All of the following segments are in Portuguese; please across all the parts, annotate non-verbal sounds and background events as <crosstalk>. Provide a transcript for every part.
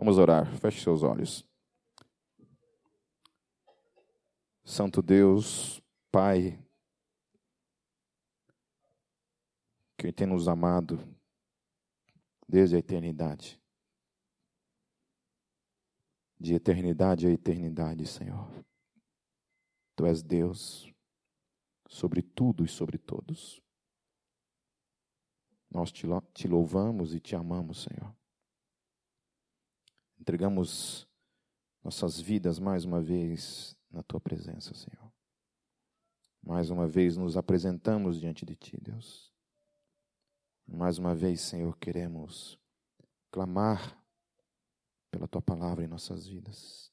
Vamos orar. Feche seus olhos. Santo Deus, Pai, que tem nos amado desde a eternidade. De eternidade a eternidade, Senhor. Tu és Deus sobre tudo e sobre todos. Nós te louvamos e te amamos, Senhor. Entregamos nossas vidas mais uma vez na tua presença, Senhor. Mais uma vez nos apresentamos diante de ti, Deus. Mais uma vez, Senhor, queremos clamar pela tua palavra em nossas vidas.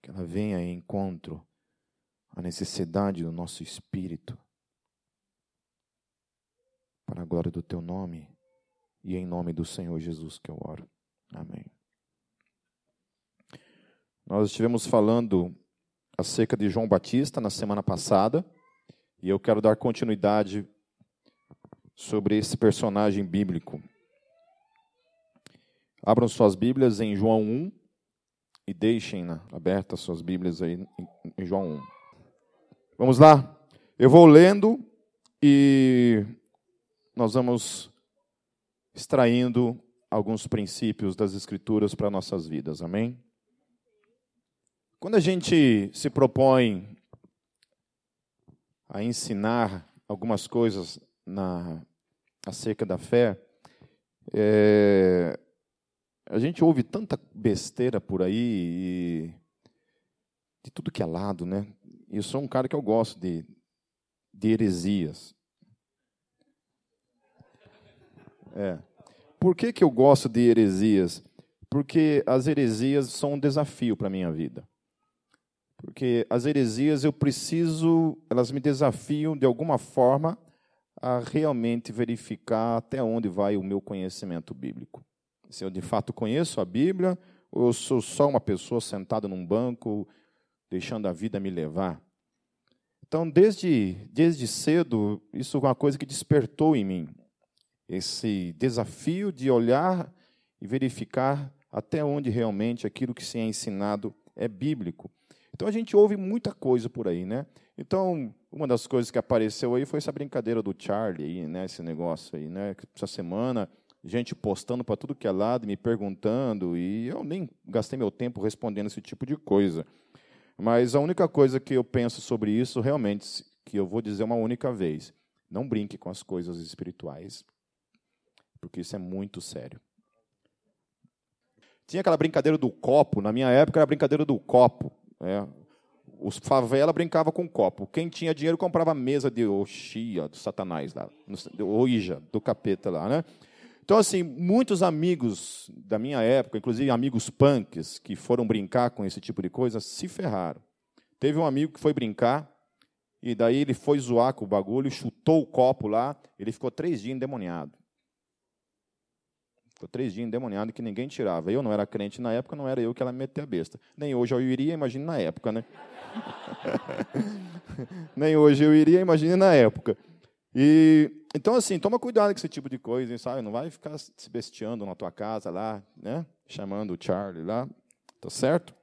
Que ela venha em encontro à necessidade do nosso espírito para a glória do teu nome e em nome do Senhor Jesus que eu oro. Amém. Nós estivemos falando acerca de João Batista na semana passada e eu quero dar continuidade sobre esse personagem bíblico. Abram suas Bíblias em João 1 e deixem abertas suas Bíblias aí em João 1. Vamos lá? Eu vou lendo e nós vamos extraindo alguns princípios das Escrituras para nossas vidas, amém? Quando a gente se propõe a ensinar algumas coisas na, acerca da fé, é, a gente ouve tanta besteira por aí, e, de tudo que é lado, né? Eu sou um cara que eu gosto de, de heresias. É. Por que, que eu gosto de heresias? Porque as heresias são um desafio para a minha vida. Porque as heresias eu preciso, elas me desafiam de alguma forma a realmente verificar até onde vai o meu conhecimento bíblico. Se eu de fato conheço a Bíblia, ou eu sou só uma pessoa sentada num banco, deixando a vida me levar. Então, desde, desde cedo, isso é uma coisa que despertou em mim esse desafio de olhar e verificar até onde realmente aquilo que se é ensinado é bíblico. Então a gente ouve muita coisa por aí, né? Então, uma das coisas que apareceu aí foi essa brincadeira do Charlie, aí, né? Esse negócio aí, né? Essa semana, gente postando para tudo que é lado, me perguntando, e eu nem gastei meu tempo respondendo esse tipo de coisa. Mas a única coisa que eu penso sobre isso, realmente, que eu vou dizer uma única vez: não brinque com as coisas espirituais porque isso é muito sério. Tinha aquela brincadeira do copo, na minha época era a brincadeira do copo. É. Os favela brincava com copo. Quem tinha dinheiro comprava mesa de Oxia, do Satanás lá, Oija, do capeta lá, né? Então, assim, muitos amigos da minha época, inclusive amigos punks, que foram brincar com esse tipo de coisa, se ferraram. Teve um amigo que foi brincar, e daí ele foi zoar com o bagulho, chutou o copo lá, ele ficou três dias endemoniado. Ficou três dias endemoniado que ninguém tirava. Eu não era crente na época, não era eu que ela meter a besta. Nem hoje eu iria, imagine na época, né? <laughs> Nem hoje eu iria, imagine na época. E então assim, toma cuidado com esse tipo de coisa, sabe? Não vai ficar se bestiando na tua casa lá, né? Chamando o Charlie lá, tá certo?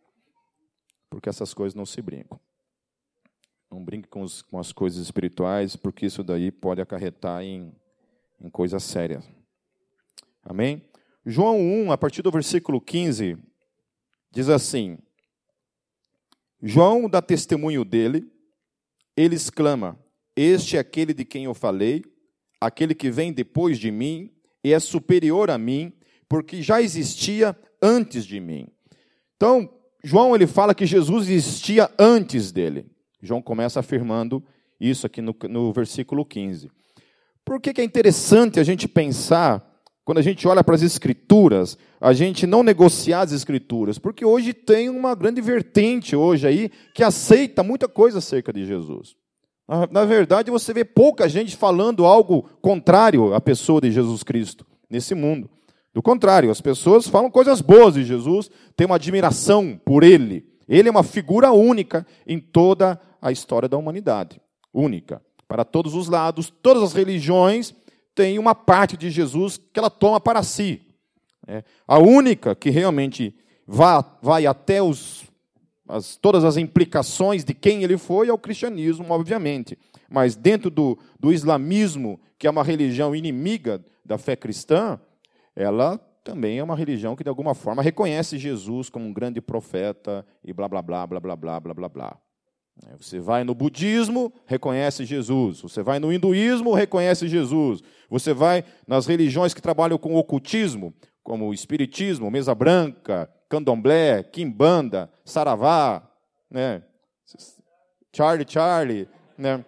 Porque essas coisas não se brincam. Não brinque com, os, com as coisas espirituais, porque isso daí pode acarretar em, em coisas sérias. Amém? João 1, a partir do versículo 15, diz assim: João dá testemunho dele, ele exclama: Este é aquele de quem eu falei, aquele que vem depois de mim e é superior a mim, porque já existia antes de mim. Então, João ele fala que Jesus existia antes dele. João começa afirmando isso aqui no, no versículo 15. Por que, que é interessante a gente pensar quando a gente olha para as Escrituras, a gente não negociar as Escrituras, porque hoje tem uma grande vertente hoje aí que aceita muita coisa acerca de Jesus. Na verdade, você vê pouca gente falando algo contrário à pessoa de Jesus Cristo nesse mundo. Do contrário, as pessoas falam coisas boas de Jesus, têm uma admiração por ele. Ele é uma figura única em toda a história da humanidade. Única. Para todos os lados, todas as religiões tem uma parte de Jesus que ela toma para si. É a única que realmente vai, vai até os, as, todas as implicações de quem ele foi é o cristianismo, obviamente. Mas dentro do, do islamismo, que é uma religião inimiga da fé cristã, ela também é uma religião que, de alguma forma, reconhece Jesus como um grande profeta e blá, blá, blá, blá, blá, blá, blá, blá. blá. Você vai no budismo, reconhece Jesus. Você vai no hinduísmo, reconhece Jesus. Você vai nas religiões que trabalham com ocultismo, como espiritismo, mesa branca, candomblé, quimbanda, saravá, né? Charlie Charlie, né?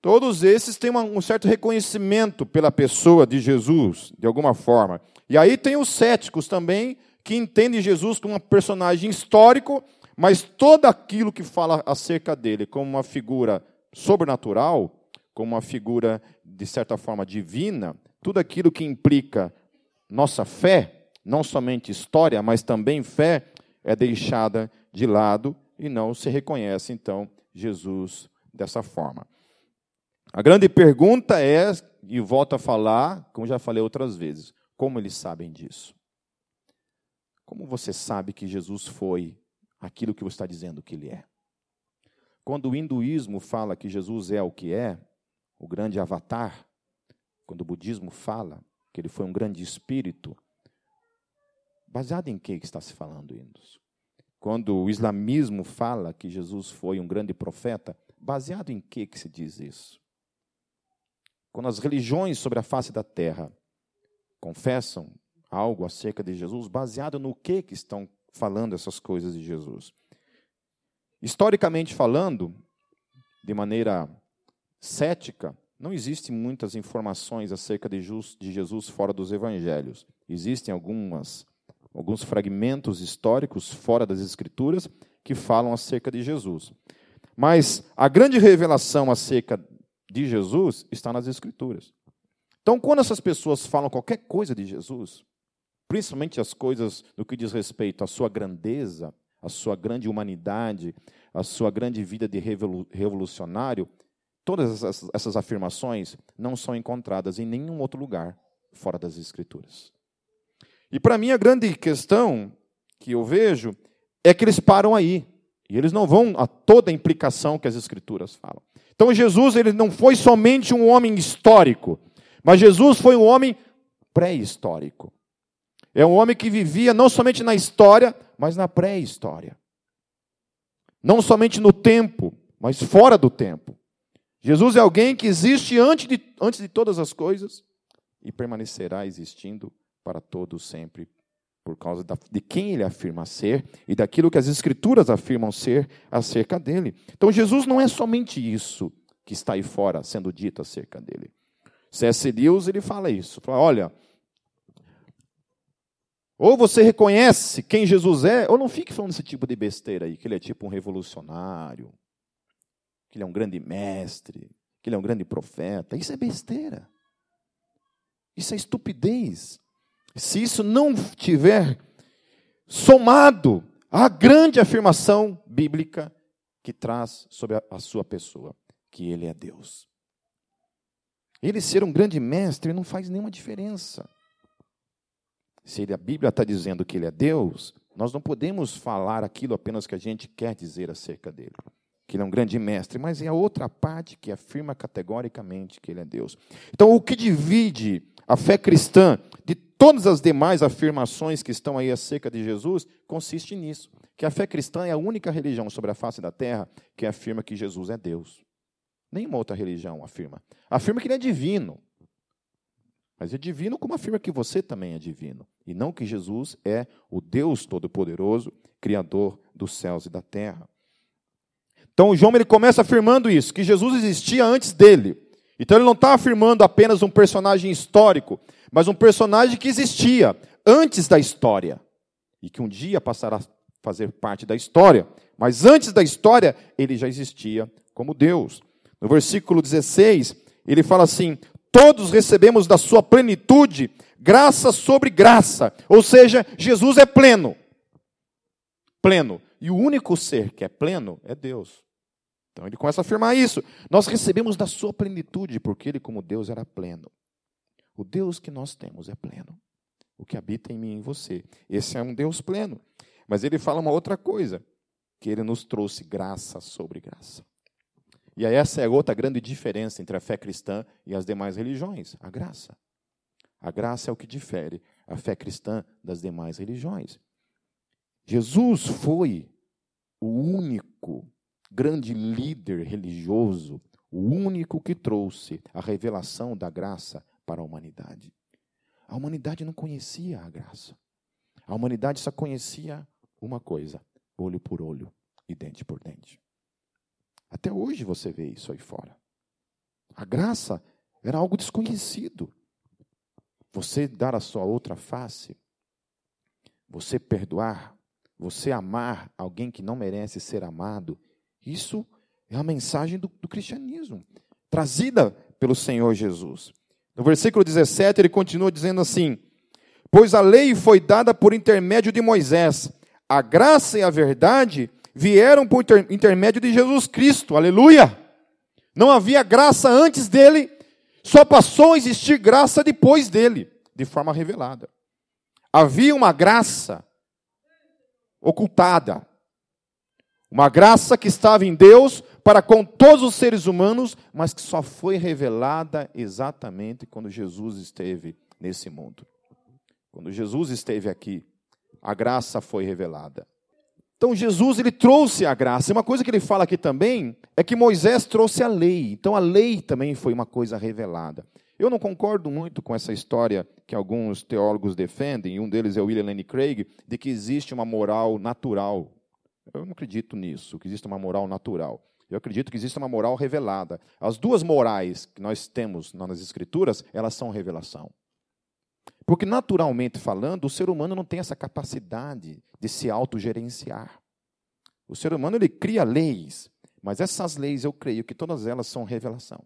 Todos esses têm um certo reconhecimento pela pessoa de Jesus, de alguma forma. E aí tem os céticos também, que entendem Jesus como um personagem histórico, mas todo aquilo que fala acerca dele como uma figura sobrenatural, como uma figura, de certa forma, divina, tudo aquilo que implica nossa fé, não somente história, mas também fé, é deixada de lado e não se reconhece, então, Jesus dessa forma. A grande pergunta é, e volto a falar, como já falei outras vezes, como eles sabem disso? Como você sabe que Jesus foi aquilo que você está dizendo que ele é? Quando o hinduísmo fala que Jesus é o que é, o grande avatar, quando o budismo fala que ele foi um grande espírito, baseado em que está se falando isso? Quando o islamismo fala que Jesus foi um grande profeta, baseado em que, que se diz isso? Quando as religiões sobre a face da terra confessam algo acerca de Jesus, baseado no que, que estão falando essas coisas de Jesus. Historicamente falando, de maneira cética, não existem muitas informações acerca de Jesus fora dos evangelhos. Existem algumas, alguns fragmentos históricos fora das escrituras que falam acerca de Jesus. Mas a grande revelação acerca de Jesus está nas escrituras. Então, quando essas pessoas falam qualquer coisa de Jesus, principalmente as coisas no que diz respeito à sua grandeza, à sua grande humanidade, à sua grande vida de revolucionário, todas essas afirmações não são encontradas em nenhum outro lugar fora das Escrituras. E para mim a grande questão que eu vejo é que eles param aí. E eles não vão a toda a implicação que as Escrituras falam. Então Jesus ele não foi somente um homem histórico, mas Jesus foi um homem pré-histórico. É um homem que vivia não somente na história, mas na pré-história. Não somente no tempo, mas fora do tempo. Jesus é alguém que existe antes de, antes de todas as coisas e permanecerá existindo para todos sempre, por causa da, de quem ele afirma ser e daquilo que as Escrituras afirmam ser acerca dele. Então, Jesus não é somente isso que está aí fora sendo dito acerca dele. C.S. Lewis ele fala isso. Fala, olha, ou você reconhece quem Jesus é, ou não fique falando esse tipo de besteira aí, que ele é tipo um revolucionário, que ele é um grande mestre, que ele é um grande profeta. Isso é besteira. Isso é estupidez. Se isso não tiver somado à grande afirmação bíblica que traz sobre a, sua pessoa, que ele é Deus. Ele ser um grande mestre não faz nenhuma diferença. Se a Bíblia está dizendo que ele é Deus, nós não podemos falar aquilo apenas que a gente quer dizer acerca dele. Que ele é um grande mestre, mas é a outra parte que afirma categoricamente que ele é Deus. Então, o que divide a fé cristã de todas as demais afirmações que estão aí acerca de Jesus consiste nisso: que a fé cristã é a única religião sobre a face da terra que afirma que Jesus é Deus. Nenhuma outra religião afirma. Afirma que ele é divino. Mas é divino como afirma que você também é divino. E não que Jesus é o Deus Todo-Poderoso, Criador dos céus e da terra. Então João ele começa afirmando isso, que Jesus existia antes dele. Então ele não está afirmando apenas um personagem histórico, mas um personagem que existia antes da história. E que um dia passará a fazer parte da história. Mas antes da história, ele já existia como Deus. No versículo 16, ele fala assim: Todos recebemos da sua plenitude graça sobre graça. Ou seja, Jesus é pleno. Pleno. E o único ser que é pleno é Deus. Então ele começa a afirmar isso. Nós recebemos da sua plenitude, porque ele, como Deus, era pleno. O Deus que nós temos é pleno. o que habita em mim e em você. Esse é um Deus pleno. Mas ele fala uma outra coisa, que ele nos trouxe graça sobre graça. E aí essa é outra grande diferença entre a fé cristã e as demais religiões, a graça. A graça é o que difere a fé cristã das demais religiões. Jesus foi o único grande líder religioso, o único que trouxe a revelação da graça para a humanidade. A humanidade não conhecia a graça. A humanidade só conhecia uma coisa: olho por olho e dente por dente. Até hoje você vê isso aí fora. A graça era algo desconhecido. Você dar a sua outra face, você perdoar, você amar alguém que não merece ser amado, isso é a mensagem do, do cristianismo, trazida pelo Senhor Jesus. No versículo 17, ele continua dizendo assim: Pois a lei foi dada por intermédio de Moisés, a graça e a verdade vieram por intermédio de Jesus Cristo, aleluia! Não havia graça antes dele, só passou a existir graça depois dele, de forma revelada. Havia uma graça ocultada, uma graça que estava em Deus para com todos os seres humanos, mas que só foi revelada exatamente quando Jesus esteve nesse mundo. Quando Jesus esteve aqui, a graça foi revelada. Então Jesus ele trouxe a graça. E uma coisa que ele fala aqui também é que Moisés trouxe a lei. Então a lei também foi uma coisa revelada. Eu não concordo muito com essa história que alguns teólogos defendem, e um deles é o William Lane Craig, de que existe uma moral natural. Eu não acredito nisso, que existe uma moral natural. Eu acredito que existe uma moral revelada. As duas morais que nós temos nas Escrituras, elas são revelação. Porque, naturalmente falando, o ser humano não tem essa capacidade de se autogerenciar. O ser humano ele cria leis, mas essas leis eu creio que todas elas são revelação.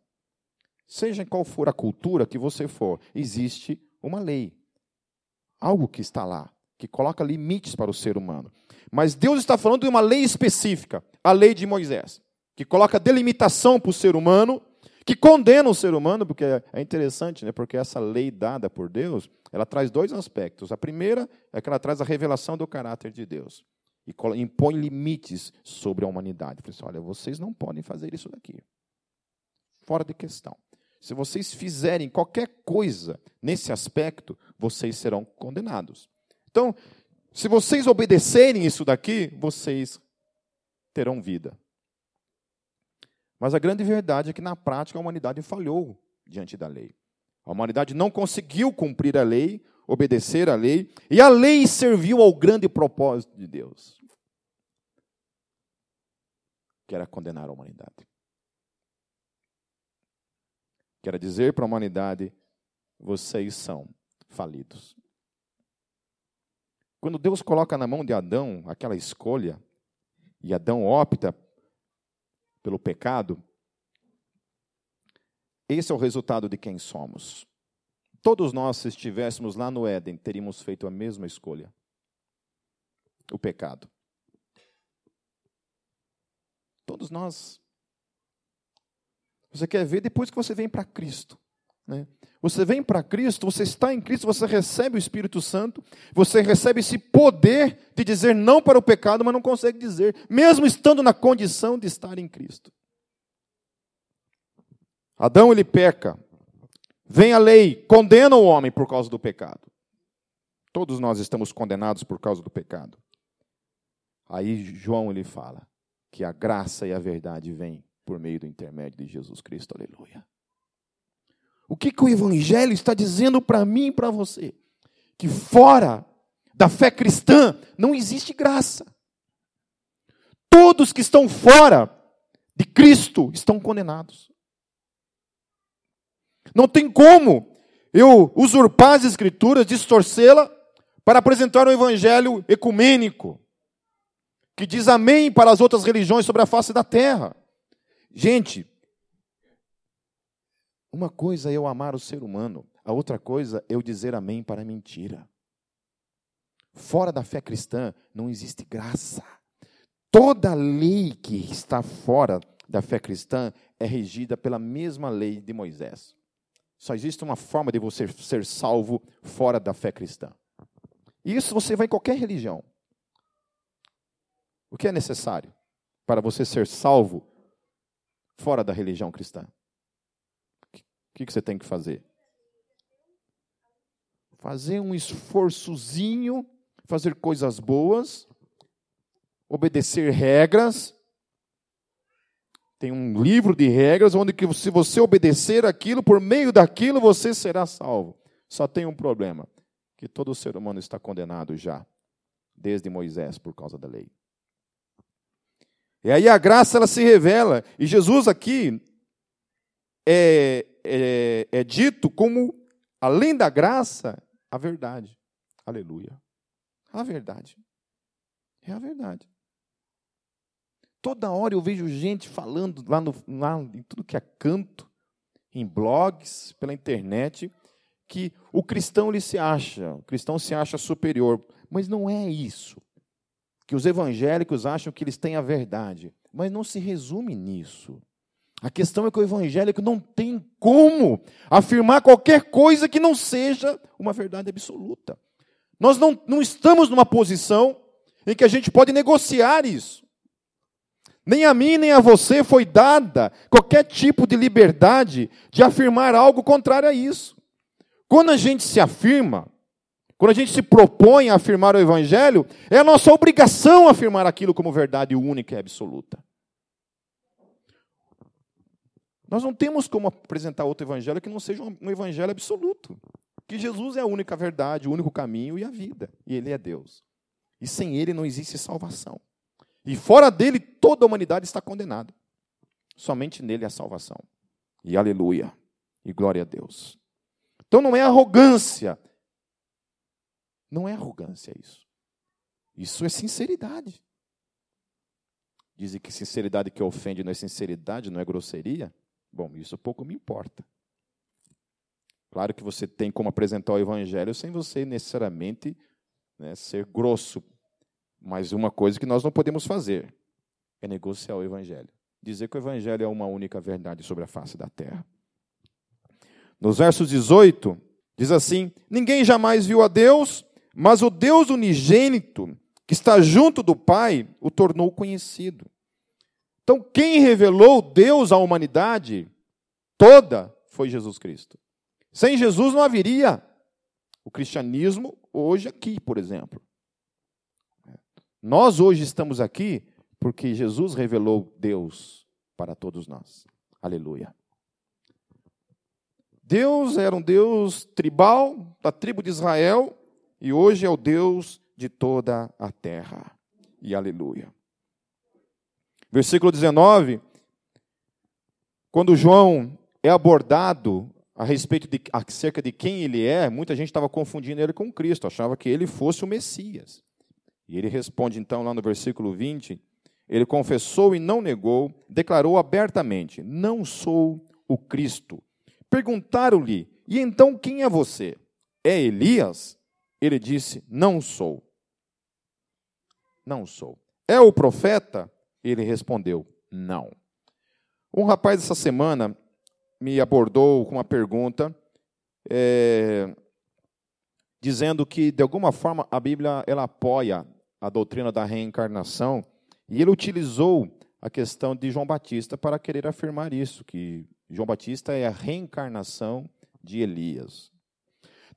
Seja qual for a cultura que você for, existe uma lei. Algo que está lá, que coloca limites para o ser humano. Mas Deus está falando de uma lei específica, a lei de Moisés que coloca delimitação para o ser humano, que condena o ser humano, porque é interessante, né? porque essa lei dada por Deus, ela traz dois aspectos. A primeira é que ela traz a revelação do caráter de Deus e impõe limites sobre a humanidade. Fala assim, olha, vocês não podem fazer isso daqui. Fora de questão. Se vocês fizerem qualquer coisa nesse aspecto, vocês serão condenados. Então, se vocês obedecerem isso daqui, vocês terão vida. Mas a grande verdade é que, na prática, a humanidade falhou diante da lei. A humanidade não conseguiu cumprir a lei, obedecer a lei, e a lei serviu ao grande propósito de Deus, que era condenar a humanidade. Quer dizer para a humanidade: vocês são falidos. Quando Deus coloca na mão de Adão aquela escolha, e Adão opta pelo pecado, esse é o resultado de quem somos. Todos nós, se estivéssemos lá no Éden, teríamos feito a mesma escolha: o pecado. Todos nós. Você quer ver depois que você vem para Cristo. Né? Você vem para Cristo, você está em Cristo, você recebe o Espírito Santo, você recebe esse poder de dizer não para o pecado, mas não consegue dizer, mesmo estando na condição de estar em Cristo. Adão ele peca, vem a lei, condena o homem por causa do pecado. Todos nós estamos condenados por causa do pecado. Aí João ele fala que a graça e a verdade vêm por meio do intermédio de Jesus Cristo. Aleluia. O que, que o Evangelho está dizendo para mim e para você? Que fora da fé cristã não existe graça. Todos que estão fora de Cristo estão condenados. Não tem como eu usurpar as Escrituras, distorcê-la, para apresentar um Evangelho ecumênico, que diz amém para as outras religiões sobre a face da terra. Gente, uma coisa é eu amar o ser humano, a outra coisa é eu dizer amém para a mentira. Fora da fé cristã não existe graça. Toda lei que está fora da fé cristã é regida pela mesma lei de Moisés. Só existe uma forma de você ser salvo fora da fé cristã. Isso você vai em qualquer religião. O que é necessário para você ser salvo fora da religião cristã? Que, que você tem que fazer? Fazer um esforçozinho, fazer coisas boas, obedecer regras. Tem um livro de regras onde que se você obedecer aquilo, por meio daquilo você será salvo. Só tem um problema, que todo ser humano está condenado já, desde Moisés por causa da lei. E aí a graça ela se revela. E Jesus aqui é, é, é dito como, além da graça, a verdade. Aleluia. A verdade. É a verdade. Toda hora eu vejo gente falando lá, no, lá em tudo que é canto, em blogs, pela internet, que o cristão ele se acha, o cristão se acha superior. Mas não é isso que os evangélicos acham que eles têm a verdade, mas não se resume nisso. A questão é que o evangélico não tem como afirmar qualquer coisa que não seja uma verdade absoluta. Nós não, não estamos numa posição em que a gente pode negociar isso. Nem a mim, nem a você foi dada qualquer tipo de liberdade de afirmar algo contrário a isso. Quando a gente se afirma, quando a gente se propõe a afirmar o Evangelho, é a nossa obrigação afirmar aquilo como verdade única e absoluta. Nós não temos como apresentar outro Evangelho que não seja um Evangelho absoluto. Que Jesus é a única verdade, o único caminho e a vida. E Ele é Deus. E sem Ele não existe salvação. E fora dele, toda a humanidade está condenada. Somente nele há salvação. E aleluia. E glória a Deus. Então não é arrogância não é arrogância isso. Isso é sinceridade. Dizem que sinceridade que ofende não é sinceridade, não é grosseria. Bom, isso pouco me importa. Claro que você tem como apresentar o evangelho sem você necessariamente né, ser grosso. Mas uma coisa que nós não podemos fazer é negociar o evangelho. Dizer que o evangelho é uma única verdade sobre a face da terra. Nos versos 18, diz assim: Ninguém jamais viu a Deus, mas o Deus unigênito, que está junto do Pai, o tornou conhecido. Então, quem revelou Deus à humanidade toda foi Jesus Cristo. Sem Jesus não haveria o cristianismo hoje aqui, por exemplo. Nós hoje estamos aqui porque Jesus revelou Deus para todos nós. Aleluia. Deus era um Deus tribal, da tribo de Israel, e hoje é o Deus de toda a terra. E aleluia. Versículo 19, quando João é abordado a respeito de acerca de quem ele é, muita gente estava confundindo ele com Cristo, achava que ele fosse o Messias. E ele responde então lá no versículo 20, ele confessou e não negou, declarou abertamente: Não sou o Cristo. Perguntaram-lhe: E então quem é você? É Elias? Ele disse: Não sou. Não sou. É o profeta? Ele respondeu: Não. Um rapaz essa semana me abordou com uma pergunta, é, dizendo que de alguma forma a Bíblia ela apoia a doutrina da reencarnação e ele utilizou a questão de João Batista para querer afirmar isso, que João Batista é a reencarnação de Elias.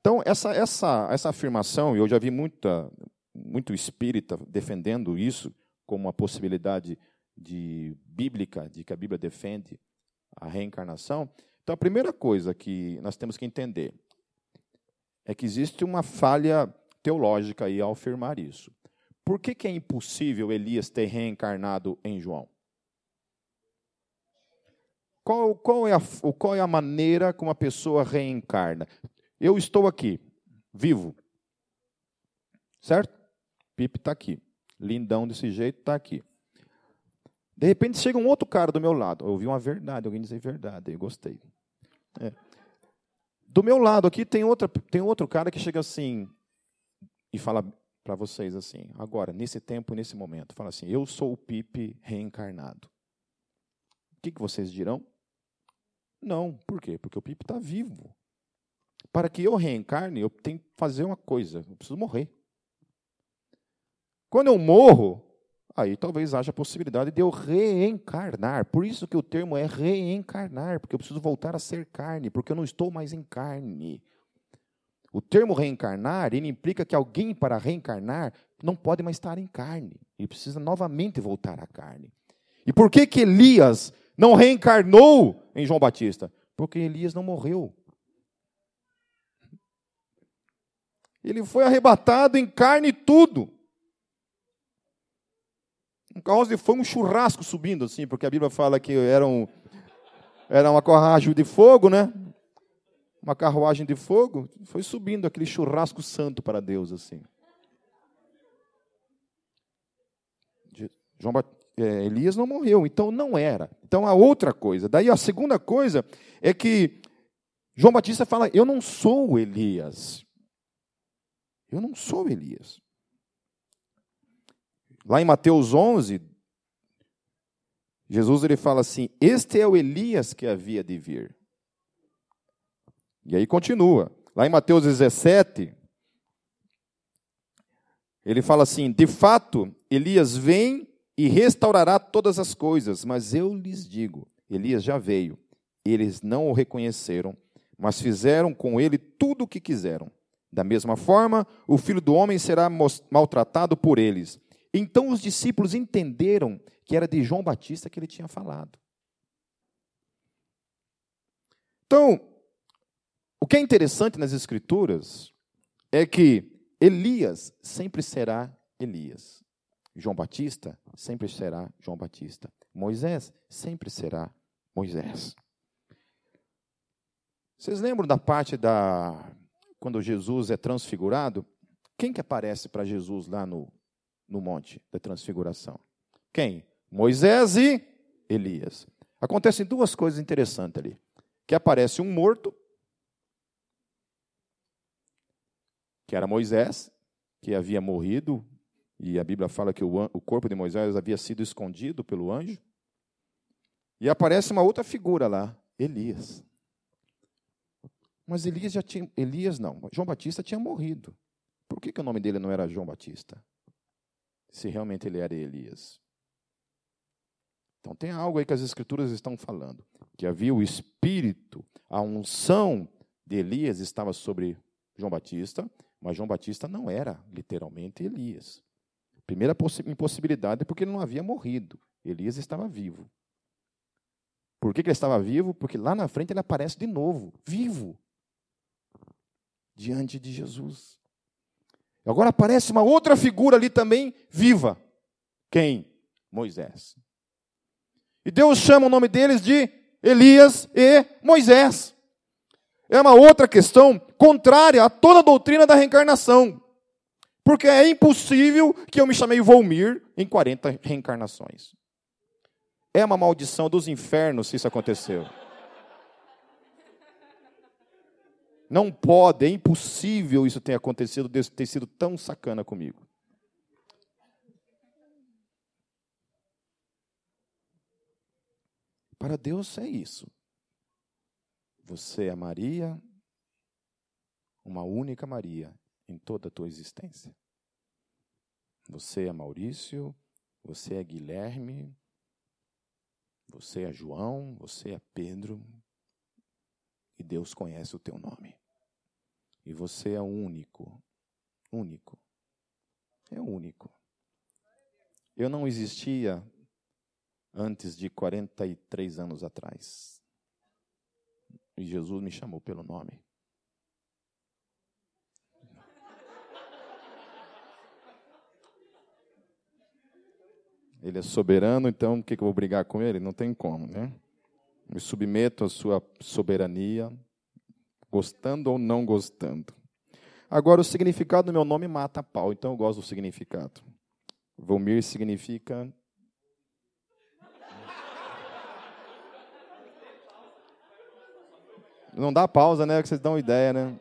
Então, essa, essa, essa afirmação, eu já vi muita, muito espírita defendendo isso como uma possibilidade de bíblica, de que a Bíblia defende a reencarnação. Então, a primeira coisa que nós temos que entender é que existe uma falha teológica aí ao afirmar isso. Por que, que é impossível Elias ter reencarnado em João? Qual, qual, é a, qual é a maneira como a pessoa reencarna? Eu estou aqui, vivo. Certo? Pipe está aqui. Lindão desse jeito, está aqui. De repente chega um outro cara do meu lado. Eu ouvi uma verdade, alguém dizer verdade, eu gostei. É. Do meu lado aqui tem, outra, tem outro cara que chega assim e fala para vocês assim, agora, nesse tempo, nesse momento, fala assim: Eu sou o Pipe reencarnado. O que, que vocês dirão? Não, por quê? Porque o Pipe está vivo. Para que eu reencarne, eu tenho que fazer uma coisa: eu preciso morrer. Quando eu morro, aí talvez haja a possibilidade de eu reencarnar. Por isso que o termo é reencarnar, porque eu preciso voltar a ser carne, porque eu não estou mais em carne. O termo reencarnar, ele implica que alguém para reencarnar não pode mais estar em carne. Ele precisa novamente voltar à carne. E por que que Elias não reencarnou em João Batista? Porque Elias não morreu. Ele foi arrebatado em carne e tudo. Um carroça um churrasco subindo assim, porque a Bíblia fala que era, um, era uma carruagem de fogo, né? Uma carruagem de fogo, foi subindo aquele churrasco santo para Deus assim. João é, Elias não morreu, então não era. Então a outra coisa. Daí a segunda coisa é que João Batista fala: Eu não sou Elias. Eu não sou Elias. Lá em Mateus 11, Jesus ele fala assim: Este é o Elias que havia de vir. E aí continua. Lá em Mateus 17, ele fala assim: De fato, Elias vem e restaurará todas as coisas, mas eu lhes digo: Elias já veio, eles não o reconheceram, mas fizeram com ele tudo o que quiseram. Da mesma forma, o filho do homem será maltratado por eles. Então os discípulos entenderam que era de João Batista que ele tinha falado. Então, o que é interessante nas Escrituras é que Elias sempre será Elias. João Batista sempre será João Batista. Moisés sempre será Moisés. Vocês lembram da parte da quando Jesus é transfigurado, quem que aparece para Jesus lá no, no monte da transfiguração? Quem? Moisés e Elias. Acontecem duas coisas interessantes ali. Que aparece um morto, que era Moisés, que havia morrido, e a Bíblia fala que o, corpo de Moisés havia sido escondido pelo anjo. E aparece uma outra figura lá, Elias. Mas Elias já tinha. Elias não. João Batista tinha morrido. Por que, que o nome dele não era João Batista? Se realmente ele era Elias. Então tem algo aí que as escrituras estão falando. Que havia o espírito, a unção de Elias estava sobre João Batista, mas João Batista não era literalmente Elias. Primeira impossibilidade é porque ele não havia morrido. Elias estava vivo. Por que, que ele estava vivo? Porque lá na frente ele aparece de novo, vivo diante de Jesus. Agora aparece uma outra figura ali também viva. Quem? Moisés. E Deus chama o nome deles de Elias e Moisés. É uma outra questão contrária a toda a doutrina da reencarnação. Porque é impossível que eu me chamei Volmir em 40 reencarnações. É uma maldição dos infernos se isso aconteceu. Não pode, é impossível isso ter acontecido, Deus ter sido tão sacana comigo. Para Deus é isso. Você é Maria, uma única Maria em toda a tua existência. Você é Maurício, você é Guilherme, você é João, você é Pedro, e Deus conhece o teu nome. E você é único. Único. É único. Eu não existia antes de 43 anos atrás. E Jesus me chamou pelo nome. Ele é soberano, então o que, que eu vou brigar com ele? Não tem como, né? Me submeto à sua soberania, gostando ou não gostando. Agora, o significado do meu nome mata pau, então eu gosto do significado. Volmir significa. Não dá pausa, né? Que vocês dão ideia, né?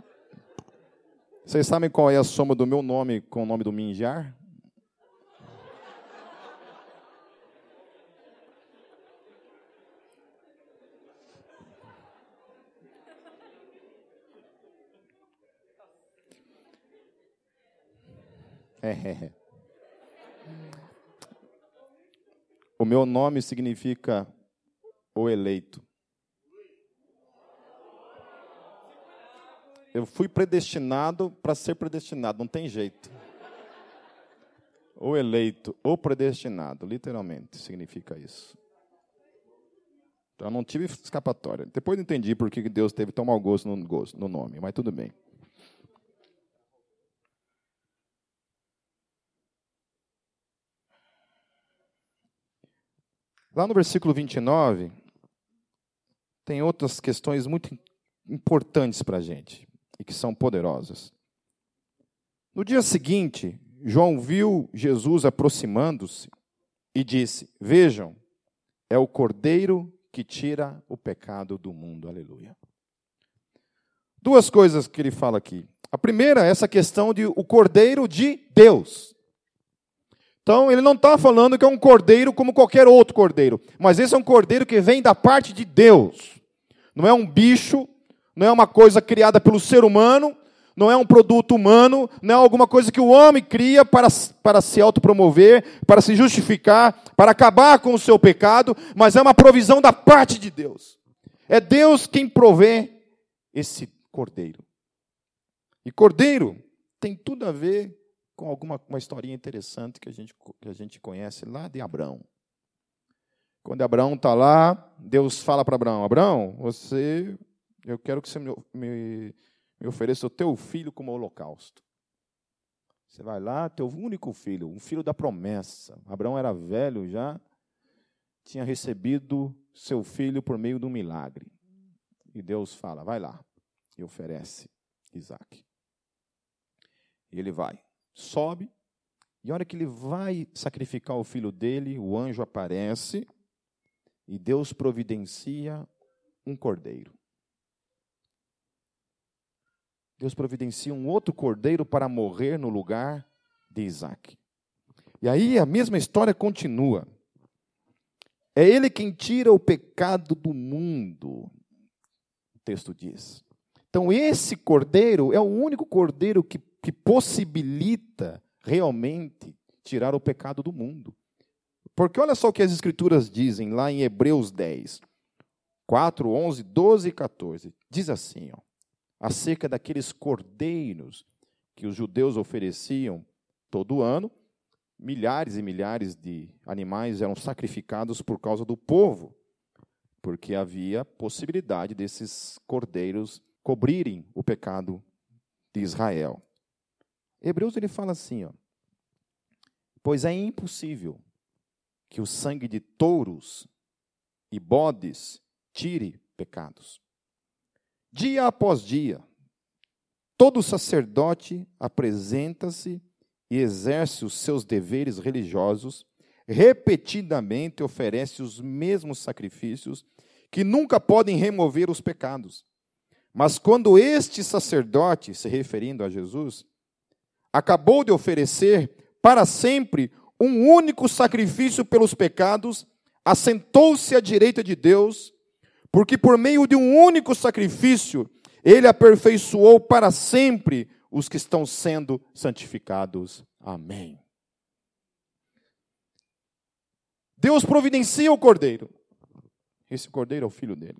Vocês sabem qual é a soma do meu nome com o nome do Minjar? É. O meu nome significa o eleito. Eu fui predestinado para ser predestinado, não tem jeito. O eleito, o predestinado, literalmente significa isso. Então não tive escapatória. Depois entendi por que Deus teve tão mau gosto no, gosto no nome, mas tudo bem. Lá no versículo 29, tem outras questões muito importantes para a gente e que são poderosas. No dia seguinte, João viu Jesus aproximando-se e disse: Vejam, é o cordeiro que tira o pecado do mundo. Aleluia. Duas coisas que ele fala aqui. A primeira é essa questão de o cordeiro de Deus. Então, ele não está falando que é um cordeiro como qualquer outro cordeiro, mas esse é um cordeiro que vem da parte de Deus. Não é um bicho, não é uma coisa criada pelo ser humano, não é um produto humano, não é alguma coisa que o homem cria para, para se autopromover, para se justificar, para acabar com o seu pecado, mas é uma provisão da parte de Deus. É Deus quem provê esse cordeiro. E cordeiro tem tudo a ver com alguma uma historinha interessante que a gente, que a gente conhece lá de Abraão. Quando Abraão está lá, Deus fala para Abraão: Abraão, você, eu quero que você me, me me ofereça o teu filho como holocausto. Você vai lá, teu único filho, um filho da promessa. Abraão era velho já, tinha recebido seu filho por meio de um milagre. E Deus fala: vai lá, e oferece Isaac. E ele vai, sobe, e a hora que ele vai sacrificar o filho dele, o anjo aparece e Deus providencia um cordeiro. Deus providencia um outro cordeiro para morrer no lugar de Isaac. E aí a mesma história continua. É Ele quem tira o pecado do mundo, o texto diz. Então, esse cordeiro é o único cordeiro que, que possibilita realmente tirar o pecado do mundo. Porque olha só o que as Escrituras dizem lá em Hebreus 10, 4, 11, 12 e 14. Diz assim: ó, acerca daqueles cordeiros que os judeus ofereciam todo ano. Milhares e milhares de animais eram sacrificados por causa do povo, porque havia possibilidade desses cordeiros cobrirem o pecado de Israel. Hebreus ele fala assim, ó, pois é impossível que o sangue de touros e bodes tire pecados. Dia após dia, todo sacerdote apresenta-se e exerce os seus deveres religiosos, repetidamente oferece os mesmos sacrifícios que nunca podem remover os pecados. Mas quando este sacerdote, se referindo a Jesus, acabou de oferecer para sempre um único sacrifício pelos pecados, assentou-se à direita de Deus porque por meio de um único sacrifício, ele aperfeiçoou para sempre os que estão sendo santificados. Amém. Deus providencia o cordeiro. Esse cordeiro é o filho dele.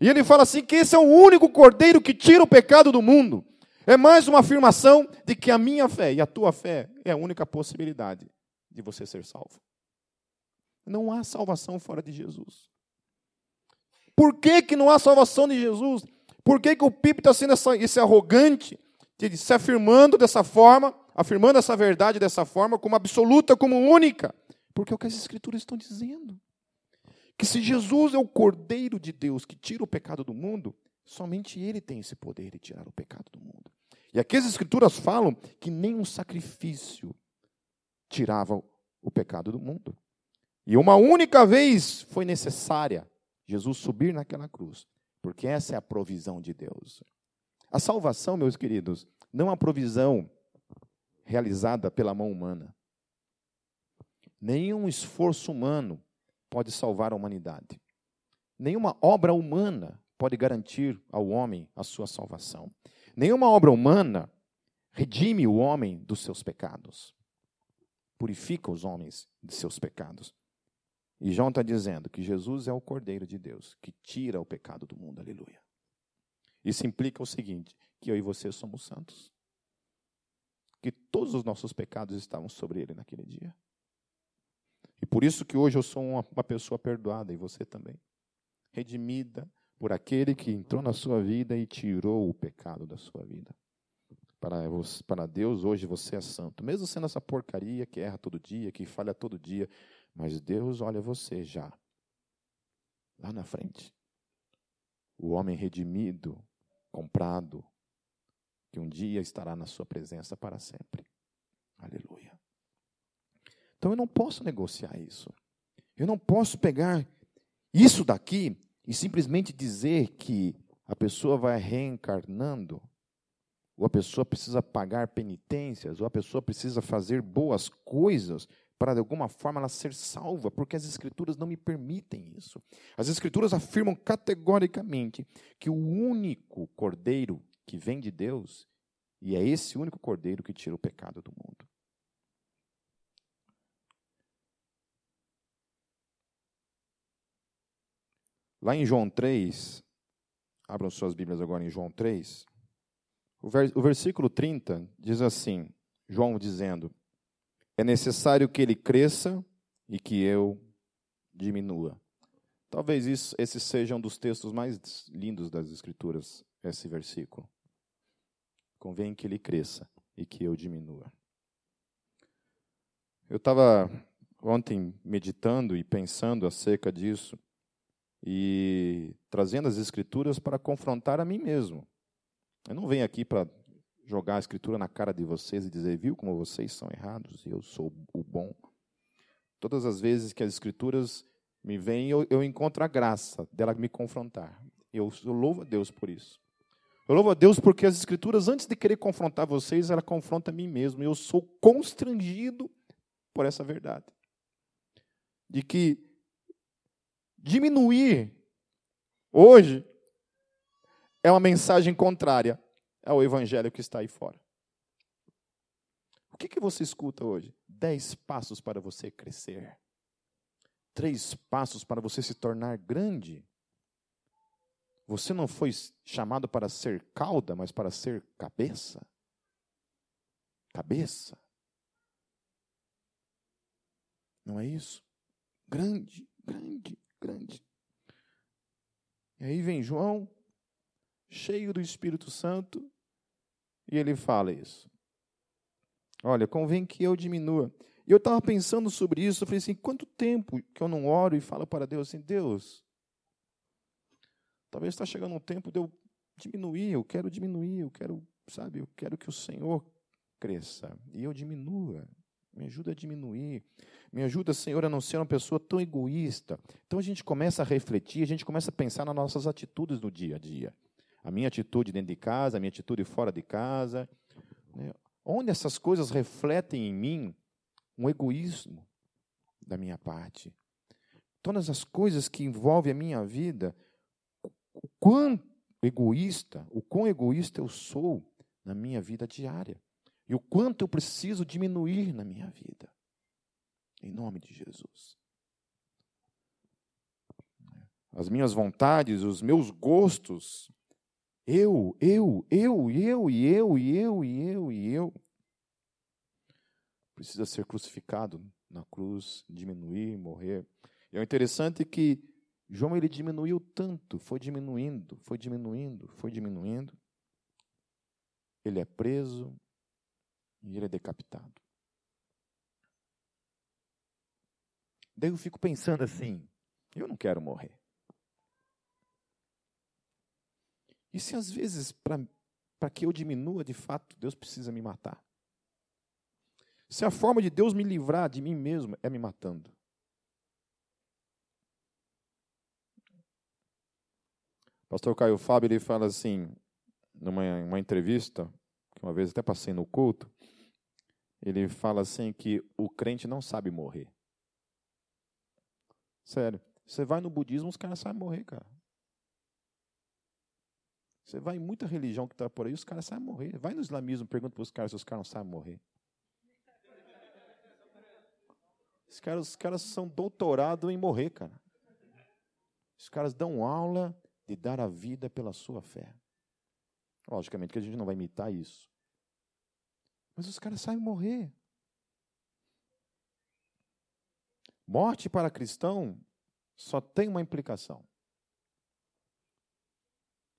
E ele fala assim: que esse é o único cordeiro que tira o pecado do mundo. É mais uma afirmação de que a minha fé e a tua fé é a única possibilidade de você ser salvo. Não há salvação fora de Jesus. Por que, que não há salvação de Jesus? Por que, que o Pipe está sendo essa, esse arrogante, se afirmando dessa forma, afirmando essa verdade dessa forma, como absoluta, como única? Porque é o que as Escrituras estão dizendo. Que se Jesus é o Cordeiro de Deus que tira o pecado do mundo, somente Ele tem esse poder de tirar o pecado do mundo. E aqui as Escrituras falam que nenhum sacrifício tirava o pecado do mundo. E uma única vez foi necessária Jesus subir naquela cruz, porque essa é a provisão de Deus. A salvação, meus queridos, não é uma provisão realizada pela mão humana. Nenhum esforço humano pode salvar a humanidade. Nenhuma obra humana pode garantir ao homem a sua salvação. Nenhuma obra humana redime o homem dos seus pecados. Purifica os homens de seus pecados. E João está dizendo que Jesus é o Cordeiro de Deus, que tira o pecado do mundo. Aleluia. Isso implica o seguinte: que eu e você somos santos. Que todos os nossos pecados estavam sobre ele naquele dia. E por isso que hoje eu sou uma, uma pessoa perdoada, e você também. Redimida por aquele que entrou na sua vida e tirou o pecado da sua vida. Para, para Deus, hoje você é santo. Mesmo sendo essa porcaria que erra todo dia, que falha todo dia, mas Deus olha você já, lá na frente. O homem redimido, comprado, que um dia estará na sua presença para sempre. Aleluia. Então eu não posso negociar isso. Eu não posso pegar isso daqui e simplesmente dizer que a pessoa vai reencarnando, ou a pessoa precisa pagar penitências, ou a pessoa precisa fazer boas coisas para de alguma forma ela ser salva, porque as Escrituras não me permitem isso. As Escrituras afirmam categoricamente que o único cordeiro que vem de Deus, e é esse único cordeiro que tira o pecado do mundo. Lá em João 3, abram suas Bíblias agora em João 3, o, versículo 30 diz assim: João dizendo: é necessário que ele cresça e que eu diminua. Talvez isso, esse seja um dos textos mais lindos das Escrituras, esse versículo. Convém que ele cresça e que eu diminua. Eu estava ontem meditando e pensando acerca disso e trazendo as Escrituras para confrontar a mim mesmo. Eu não venho aqui para jogar a escritura na cara de vocês e dizer, viu como vocês são errados e eu sou o bom. Todas as vezes que as escrituras me vêm, eu, eu encontro a graça dela me confrontar. Eu, eu louvo a Deus por isso. Eu louvo a Deus porque as escrituras, antes de querer confrontar vocês, ela confronta a mim mesmo. Eu sou constrangido por essa verdade. De que diminuir hoje é uma mensagem contrária ao evangelho que está aí fora. O que, que você escuta hoje? Dez passos para você crescer. Três passos para você se tornar grande. Você não foi chamado para ser cauda, mas para ser cabeça. Cabeça. Não é isso? Grande, grande, grande. E aí vem João, cheio do Espírito Santo, e ele fala isso. Olha, convém que eu diminua. E eu estava pensando sobre isso, eu falei assim, quanto tempo que eu não oro e falo para Deus assim, Deus, talvez está chegando um tempo de eu diminuir, eu quero diminuir, eu quero, sabe, eu quero que o Senhor cresça e eu diminua. Me ajuda a diminuir. Me ajuda, Senhor, a não ser uma pessoa tão egoísta. Então a gente começa a refletir, a gente começa a pensar nas nossas atitudes no dia a dia a minha atitude dentro de casa, a minha atitude fora de casa. Né? Onde essas coisas refletem em mim um egoísmo da minha parte. Todas as coisas que envolvem a minha vida, o quão egoísta, o quão egoísta eu sou na minha vida diária. E o quanto eu preciso diminuir na minha vida. Em nome de Jesus. As minhas vontades, os meus gostos, eu, eu, eu, eu, e eu, e eu, e eu, e eu. Precisa ser crucificado na cruz, diminuir, morrer. E é interessante que João ele diminuiu tanto, foi diminuindo, foi diminuindo, foi diminuindo. Ele é preso e ele é decapitado. Daí eu fico pensando assim: eu não quero morrer. E se às vezes, para que eu diminua de fato, Deus precisa me matar? Se a forma de Deus me livrar de mim mesmo é me matando. Pastor Caio Fábio ele fala assim, numa uma entrevista, que uma vez até passei no culto, ele fala assim que o crente não sabe morrer. Sério. Você vai no budismo, os caras sabem morrer, cara. Você vai em muita religião que está por aí, os caras sabem morrer. Vai no islamismo, pergunta para os caras se os caras não sabem morrer. Os caras, os caras são doutorados em morrer, cara. Os caras dão aula de dar a vida pela sua fé. Logicamente que a gente não vai imitar isso. Mas os caras sabem morrer. Morte para cristão só tem uma implicação: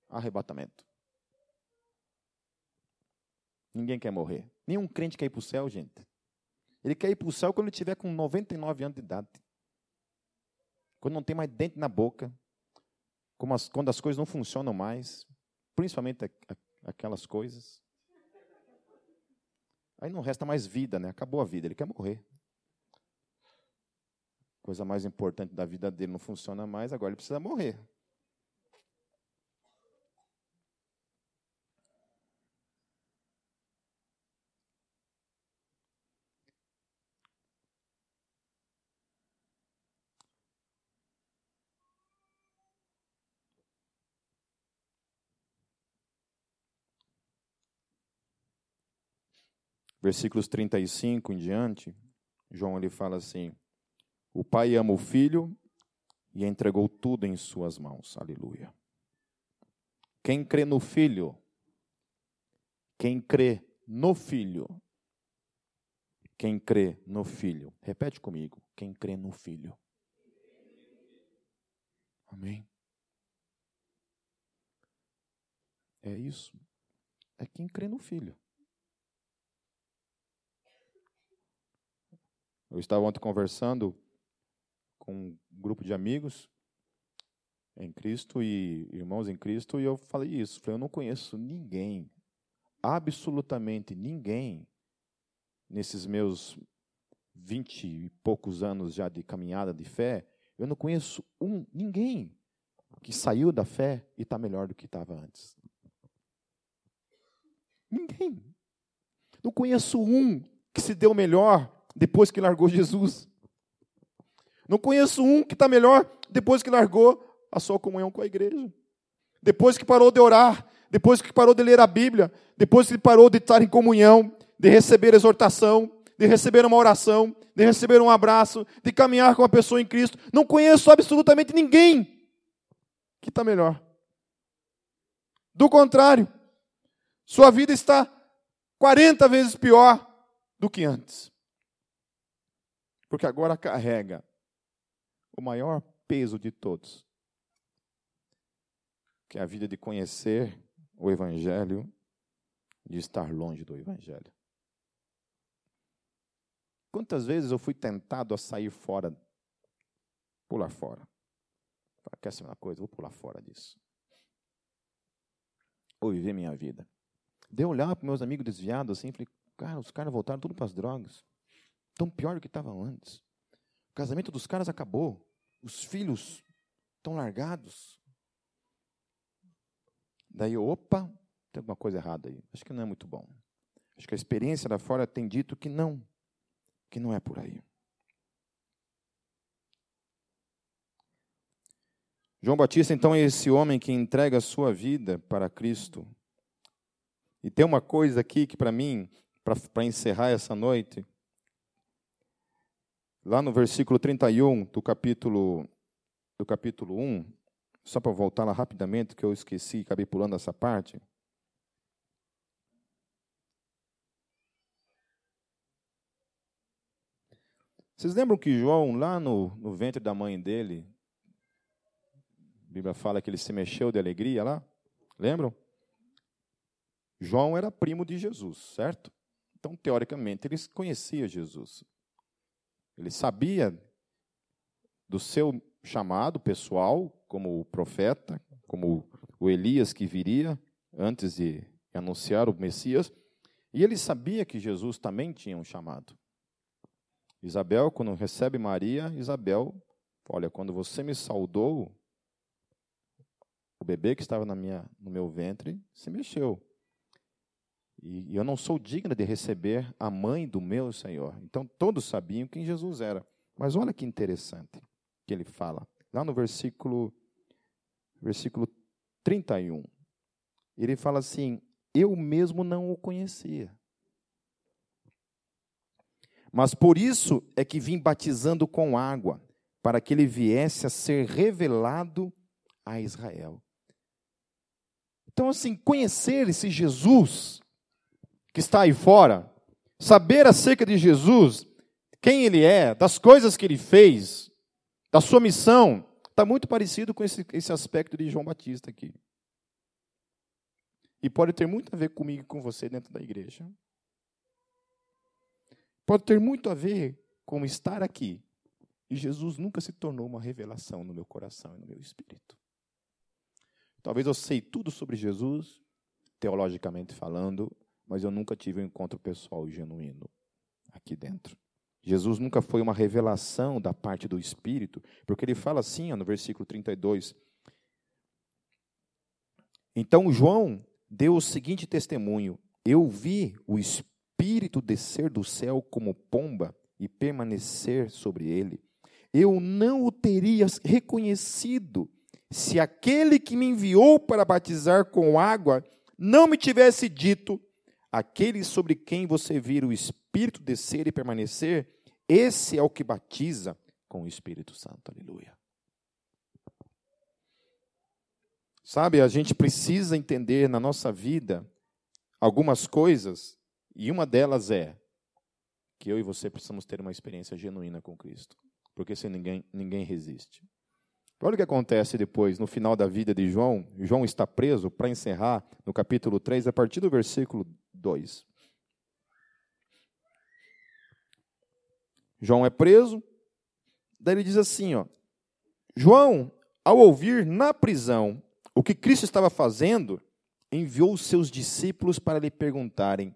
arrebatamento. Ninguém quer morrer. Nenhum crente quer ir para o céu, gente. Ele quer ir para o céu quando ele tiver com 99 anos de idade. Quando não tem mais dente na boca. As, quando as coisas não funcionam mais. Principalmente aquelas coisas. Aí não resta mais vida, né? Acabou a vida, ele quer morrer. Coisa mais importante da vida dele não funciona mais, agora ele precisa morrer. Versículos 35 em diante, João ele fala assim: O Pai ama o Filho e entregou tudo em suas mãos. Aleluia. Quem crê no Filho, quem crê no Filho, quem crê no Filho, repete comigo: quem crê no Filho. Amém. É isso. É quem crê no Filho. Eu estava ontem conversando com um grupo de amigos em Cristo e irmãos em Cristo e eu falei isso. Falei, eu não conheço ninguém, absolutamente ninguém, nesses meus vinte e poucos anos já de caminhada de fé, eu não conheço um, ninguém que saiu da fé e está melhor do que estava antes. Ninguém. Não conheço um que se deu melhor depois que largou Jesus. Não conheço um que está melhor depois que largou a sua comunhão com a igreja. Depois que parou de orar, depois que parou de ler a Bíblia, depois que parou de estar em comunhão, de receber exortação, de receber uma oração, de receber um abraço, de caminhar com a pessoa em Cristo. Não conheço absolutamente ninguém que está melhor. Do contrário, sua vida está 40 vezes pior do que antes porque agora carrega o maior peso de todos, que é a vida de conhecer o Evangelho, de estar longe do Evangelho. Quantas vezes eu fui tentado a sair fora, pular fora? Quer ser uma coisa? Vou pular fora disso. Ou viver minha vida. De olhar para meus amigos desviados assim, falei, cara, os caras voltaram tudo para as drogas tão pior do que estavam antes. O casamento dos caras acabou. Os filhos estão largados. Daí, opa, tem alguma coisa errada aí. Acho que não é muito bom. Acho que a experiência lá fora tem dito que não, que não é por aí. João Batista, então, é esse homem que entrega a sua vida para Cristo. E tem uma coisa aqui que, para mim, para encerrar essa noite, Lá no versículo 31 do capítulo, do capítulo 1, só para voltar lá rapidamente, que eu esqueci, acabei pulando essa parte. Vocês lembram que João, lá no, no ventre da mãe dele, a Bíblia fala que ele se mexeu de alegria lá? Lembram? João era primo de Jesus, certo? Então, teoricamente, eles conheciam Jesus. Ele sabia do seu chamado pessoal como profeta, como o Elias que viria antes de anunciar o Messias, e ele sabia que Jesus também tinha um chamado. Isabel, quando recebe Maria, Isabel, olha, quando você me saudou, o bebê que estava na minha, no meu ventre se mexeu. E eu não sou digna de receber a mãe do meu Senhor. Então todos sabiam quem Jesus era. Mas olha que interessante que ele fala. Lá no versículo, versículo 31. Ele fala assim: Eu mesmo não o conhecia. Mas por isso é que vim batizando com água, para que ele viesse a ser revelado a Israel. Então, assim, conhecer esse Jesus que está aí fora, saber acerca de Jesus, quem ele é, das coisas que ele fez, da sua missão, está muito parecido com esse, esse aspecto de João Batista aqui. E pode ter muito a ver comigo e com você dentro da igreja. Pode ter muito a ver com estar aqui. E Jesus nunca se tornou uma revelação no meu coração e no meu espírito. Talvez eu sei tudo sobre Jesus, teologicamente falando, mas eu nunca tive um encontro pessoal e genuíno aqui dentro. Jesus nunca foi uma revelação da parte do Espírito, porque ele fala assim ó, no versículo 32. Então João deu o seguinte testemunho: Eu vi o Espírito descer do céu como pomba e permanecer sobre ele. Eu não o teria reconhecido se aquele que me enviou para batizar com água não me tivesse dito: aquele sobre quem você vira o Espírito descer e permanecer, esse é o que batiza com o Espírito Santo. Aleluia. Sabe, a gente precisa entender na nossa vida algumas coisas, e uma delas é que eu e você precisamos ter uma experiência genuína com Cristo, porque sem ninguém, ninguém resiste. Olha o que acontece depois, no final da vida de João. João está preso, para encerrar, no capítulo 3, a partir do versículo 2. João é preso, daí ele diz assim: ó, João, ao ouvir na prisão o que Cristo estava fazendo, enviou os seus discípulos para lhe perguntarem: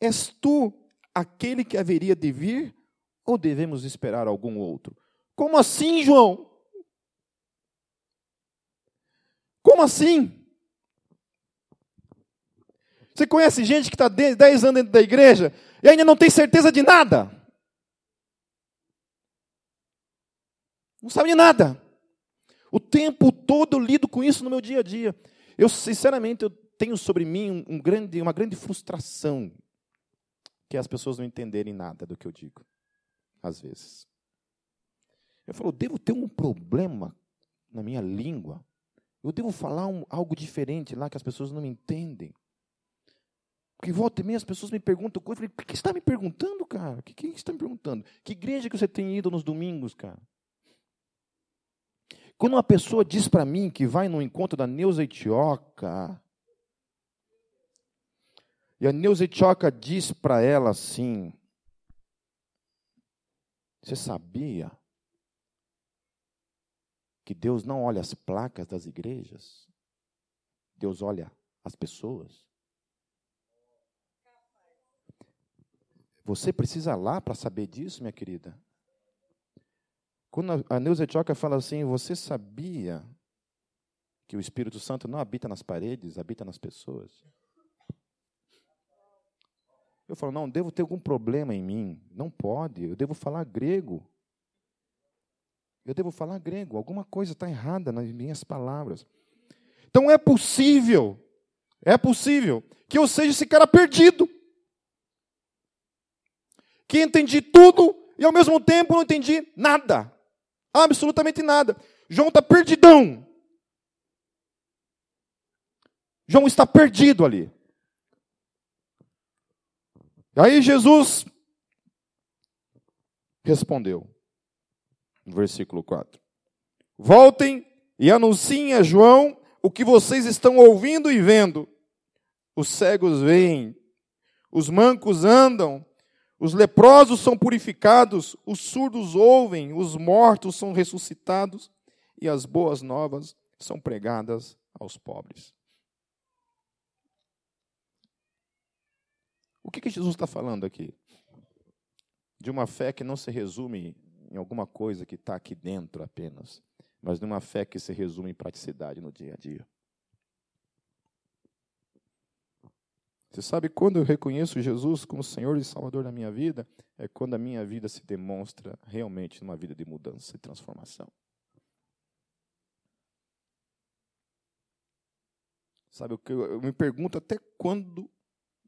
És tu aquele que haveria de vir ou devemos esperar algum outro? Como assim, João? Como assim? Você conhece gente que está 10 anos dentro da igreja e ainda não tem certeza de nada? Não sabe de nada. O tempo todo eu lido com isso no meu dia a dia. Eu, sinceramente, eu tenho sobre mim um, grande, uma grande frustração que as pessoas não entenderem nada do que eu digo, às vezes. Eu falo, devo ter um problema na minha língua. Eu devo falar um, algo diferente lá que as pessoas não me entendem. Porque volta e meia as pessoas me perguntam coisas. Eu falei, o que você está me perguntando, cara? O que, que você está me perguntando? Que igreja que você tem ido nos domingos, cara? Quando uma pessoa diz para mim que vai no encontro da Neuza Etioca, e a Neuza Etioca diz para ela assim: Você sabia que Deus não olha as placas das igrejas? Deus olha as pessoas? Você precisa lá para saber disso, minha querida? Quando a Neuza Etioca fala assim, você sabia que o Espírito Santo não habita nas paredes, habita nas pessoas? Eu falo, não, devo ter algum problema em mim. Não pode, eu devo falar grego. Eu devo falar grego. Alguma coisa está errada nas minhas palavras. Então é possível, é possível que eu seja esse cara perdido. Que entendi tudo e ao mesmo tempo não entendi nada. Absolutamente nada. João está perdidão. João está perdido ali. E aí Jesus respondeu, no versículo 4: Voltem e anunciem a João o que vocês estão ouvindo e vendo. Os cegos veem, os mancos andam, os leprosos são purificados, os surdos ouvem, os mortos são ressuscitados e as boas novas são pregadas aos pobres. O que, que Jesus está falando aqui? De uma fé que não se resume em alguma coisa que está aqui dentro apenas, mas de uma fé que se resume em praticidade no dia a dia. Você sabe quando eu reconheço Jesus como Senhor e Salvador da minha vida? É quando a minha vida se demonstra realmente uma vida de mudança e transformação. Sabe eu me pergunto até quando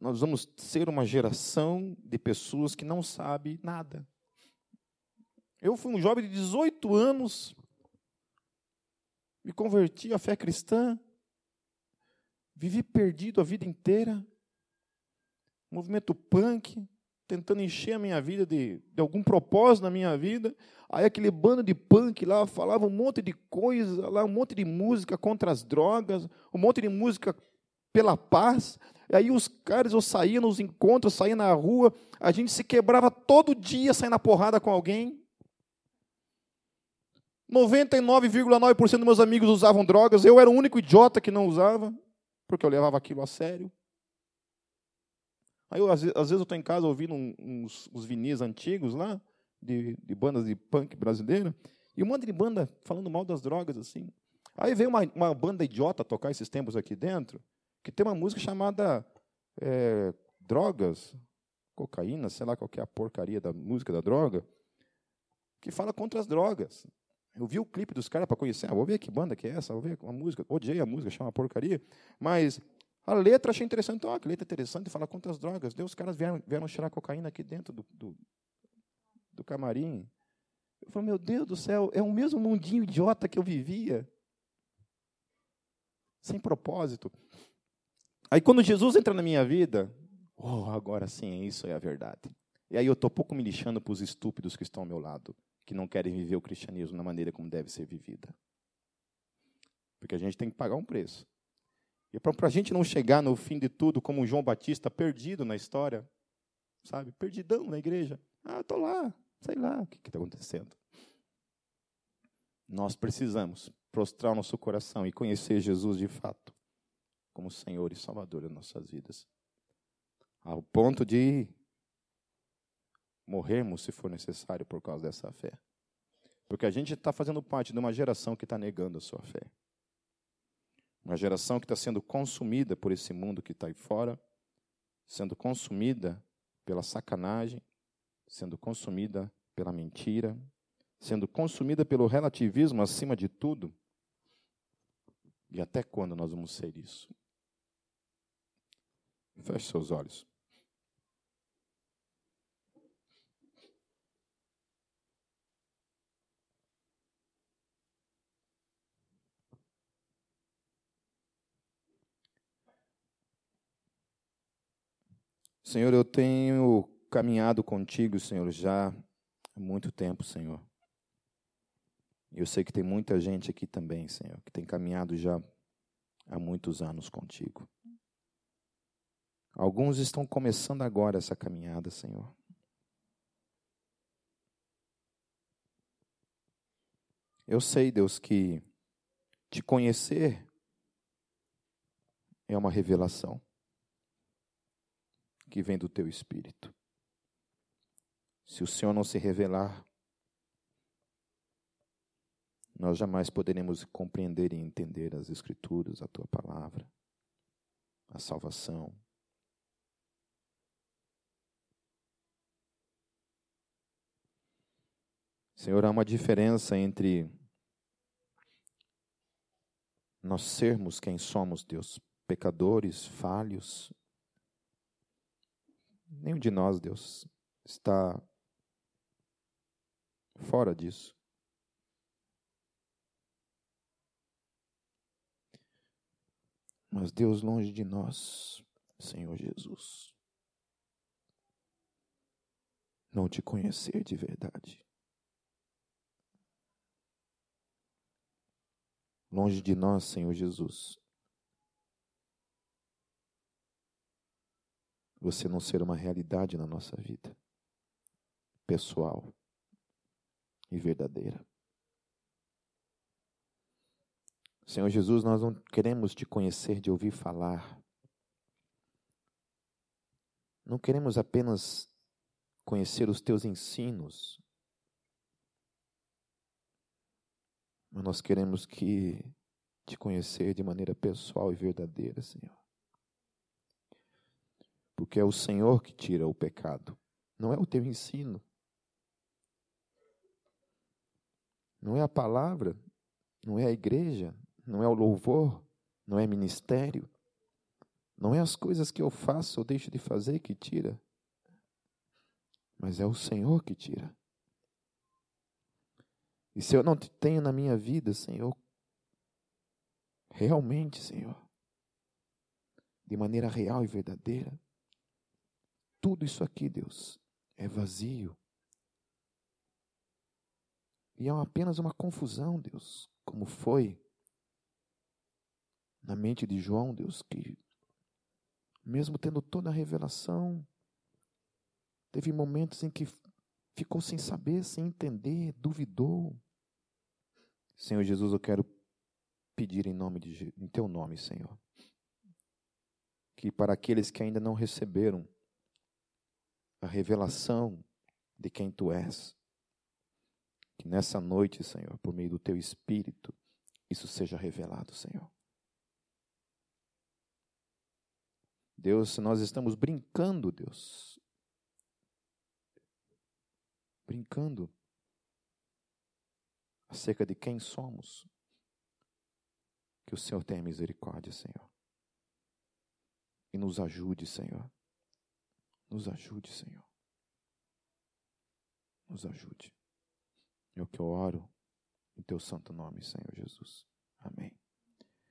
nós vamos ser uma geração de pessoas que não sabe nada. Eu fui um jovem de 18 anos, me converti à fé cristã, vivi perdido a vida inteira, movimento punk, tentando encher a minha vida de, de algum propósito na minha vida. Aí aquele bando de punk lá falava um monte de coisa, lá um monte de música contra as drogas, um monte de música pela paz. E aí os caras, eu saía nos encontros, saía na rua, a gente se quebrava todo dia saindo na porrada com alguém. 99,9% dos meus amigos usavam drogas, eu era o único idiota que não usava, porque eu levava aquilo a sério. Aí, eu, às, vezes, eu estou em casa ouvindo uns, uns vinis antigos lá, de, de, bandas de punk brasileira, e um monte de banda falando mal das drogas, assim. Aí veio uma, uma banda idiota tocar esses tempos aqui dentro, que tem uma música chamada é, Drogas, Cocaína, sei lá qual é a porcaria da música da droga, que fala contra as drogas. Eu vi o clipe dos caras para conhecer, ah, vou ver que banda que é essa, vou ver a música, odiei a música, chama porcaria, mas a letra achei interessante, então, que letra interessante, fala contra as drogas. Deus, os caras vieram, vieram cheirar cocaína aqui dentro do, do, do camarim. Eu falei, meu Deus do céu, é o mesmo mundinho idiota que eu vivia. Sem propósito. Aí quando Jesus entra na minha vida, oh, agora sim, isso é a verdade. E aí eu estou pouco me lixando para os estúpidos que estão ao meu lado, que não querem viver o cristianismo na maneira como deve ser vivida. Porque a gente tem que pagar um preço. E para a gente não chegar no fim de tudo como João Batista, perdido na história, sabe? Perdidão na igreja. Ah, estou lá, sei lá o que está acontecendo. Nós precisamos prostrar o nosso coração e conhecer Jesus de fato como Senhor e Salvador das nossas vidas. Ao ponto de morrermos, se for necessário, por causa dessa fé. Porque a gente está fazendo parte de uma geração que está negando a sua fé. Uma geração que está sendo consumida por esse mundo que está aí fora, sendo consumida pela sacanagem, sendo consumida pela mentira, sendo consumida pelo relativismo acima de tudo. E até quando nós vamos ser isso? Feche seus olhos. Senhor, eu tenho caminhado contigo, Senhor, já há muito tempo, Senhor. Eu sei que tem muita gente aqui também, Senhor, que tem caminhado já há muitos anos contigo. Alguns estão começando agora essa caminhada, Senhor. Eu sei, Deus, que te conhecer é uma revelação que vem do teu espírito. Se o Senhor não se revelar, nós jamais poderemos compreender e entender as Escrituras, a tua palavra, a salvação. Senhor, há uma diferença entre nós sermos quem somos, Deus, pecadores, falhos, Nenhum de nós, Deus, está fora disso. Mas Deus, longe de nós, Senhor Jesus, não te conhecer de verdade. Longe de nós, Senhor Jesus, você não ser uma realidade na nossa vida, pessoal e verdadeira. Senhor Jesus, nós não queremos te conhecer de ouvir falar. Não queremos apenas conhecer os teus ensinos, mas nós queremos que te conhecer de maneira pessoal e verdadeira, Senhor porque é o Senhor que tira o pecado, não é o teu ensino. Não é a palavra, não é a igreja, não é o louvor, não é ministério. Não é as coisas que eu faço ou deixo de fazer que tira, mas é o Senhor que tira. E se eu não te tenho na minha vida, Senhor, realmente, Senhor, de maneira real e verdadeira, tudo isso aqui, Deus, é vazio. E é apenas uma confusão, Deus, como foi na mente de João, Deus, que mesmo tendo toda a revelação, teve momentos em que ficou sem saber, sem entender, duvidou. Senhor Jesus, eu quero pedir em nome de em teu nome, Senhor, que para aqueles que ainda não receberam a revelação de quem tu és, que nessa noite, Senhor, por meio do teu espírito, isso seja revelado, Senhor. Deus, nós estamos brincando, Deus. Brincando acerca de quem somos. Que o Senhor tenha misericórdia, Senhor. E nos ajude, Senhor. Nos ajude, Senhor. Nos ajude. É o que eu oro em teu santo nome, Senhor Jesus. Amém.